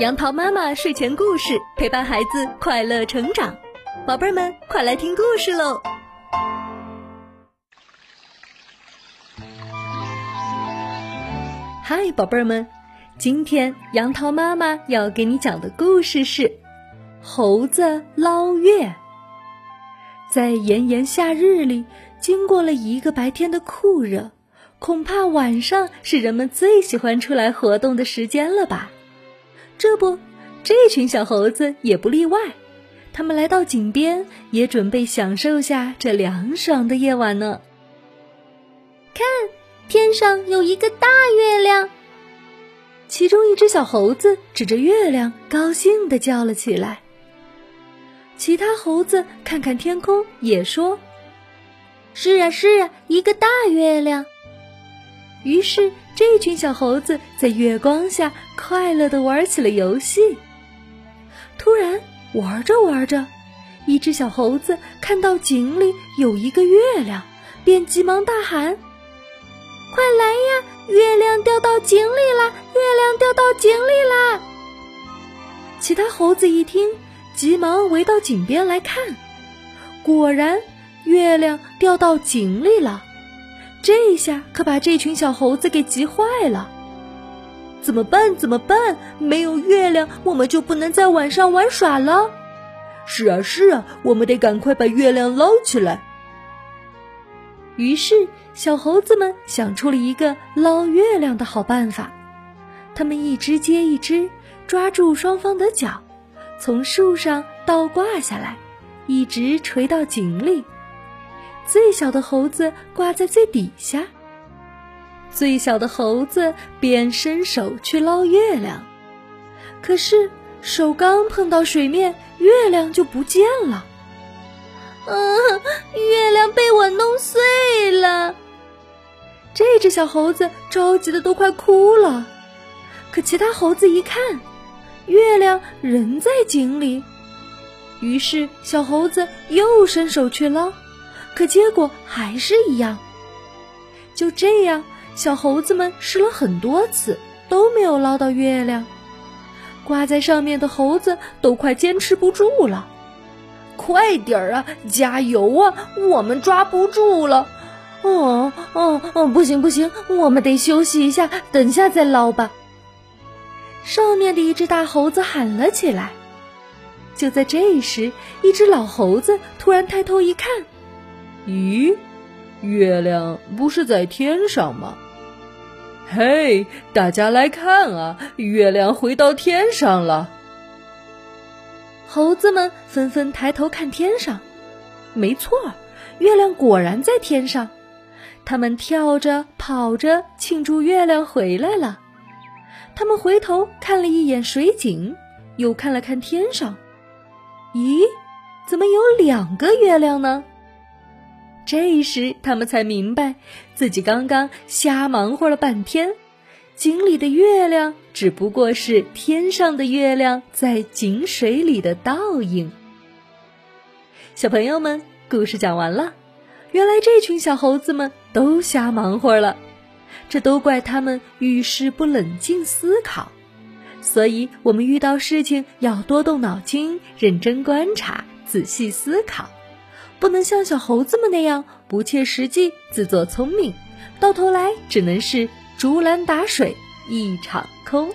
杨桃妈妈睡前故事陪伴孩子快乐成长，宝贝儿们快来听故事喽！嗨，宝贝儿们，今天杨桃妈妈要给你讲的故事是《猴子捞月》。在炎炎夏日里，经过了一个白天的酷热，恐怕晚上是人们最喜欢出来活动的时间了吧？这不，这群小猴子也不例外。他们来到井边，也准备享受下这凉爽的夜晚呢。看，天上有一个大月亮。其中一只小猴子指着月亮，高兴地叫了起来。其他猴子看看天空，也说：“是啊，是啊，一个大月亮。”于是，这群小猴子在月光下快乐地玩起了游戏。突然，玩着玩着，一只小猴子看到井里有一个月亮，便急忙大喊：“快来呀！月亮掉到井里啦！月亮掉到井里啦！”其他猴子一听，急忙围到井边来看，果然，月亮掉到井里了。这下可把这群小猴子给急坏了，怎么办？怎么办？没有月亮，我们就不能在晚上玩耍了。是啊，是啊，我们得赶快把月亮捞起来。于是，小猴子们想出了一个捞月亮的好办法，他们一只接一只，抓住双方的脚，从树上倒挂下来，一直垂到井里。最小的猴子挂在最底下，最小的猴子便伸手去捞月亮，可是手刚碰到水面，月亮就不见了。嗯，月亮被我弄碎了。这只小猴子着急的都快哭了，可其他猴子一看，月亮仍在井里，于是小猴子又伸手去捞。可结果还是一样。就这样，小猴子们试了很多次，都没有捞到月亮。挂在上面的猴子都快坚持不住了，快点儿啊，加油啊！我们抓不住了。哦哦哦，不行不行，我们得休息一下，等下再捞吧。上面的一只大猴子喊了起来。就在这时，一只老猴子突然抬头一看。咦，月亮不是在天上吗？嘿，大家来看啊，月亮回到天上了。猴子们纷纷抬头看天上，没错，月亮果然在天上。他们跳着跑着庆祝月亮回来了。他们回头看了一眼水井，又看了看天上，咦，怎么有两个月亮呢？这时，他们才明白，自己刚刚瞎忙活了半天，井里的月亮只不过是天上的月亮在井水里的倒影。小朋友们，故事讲完了。原来这群小猴子们都瞎忙活了，这都怪他们遇事不冷静思考。所以，我们遇到事情要多动脑筋，认真观察，仔细思考。不能像小猴子们那样不切实际、自作聪明，到头来只能是竹篮打水一场空。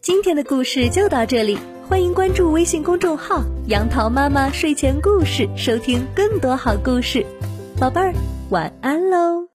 今天的故事就到这里，欢迎关注微信公众号“杨桃妈妈睡前故事”，收听更多好故事。宝贝儿，晚安喽！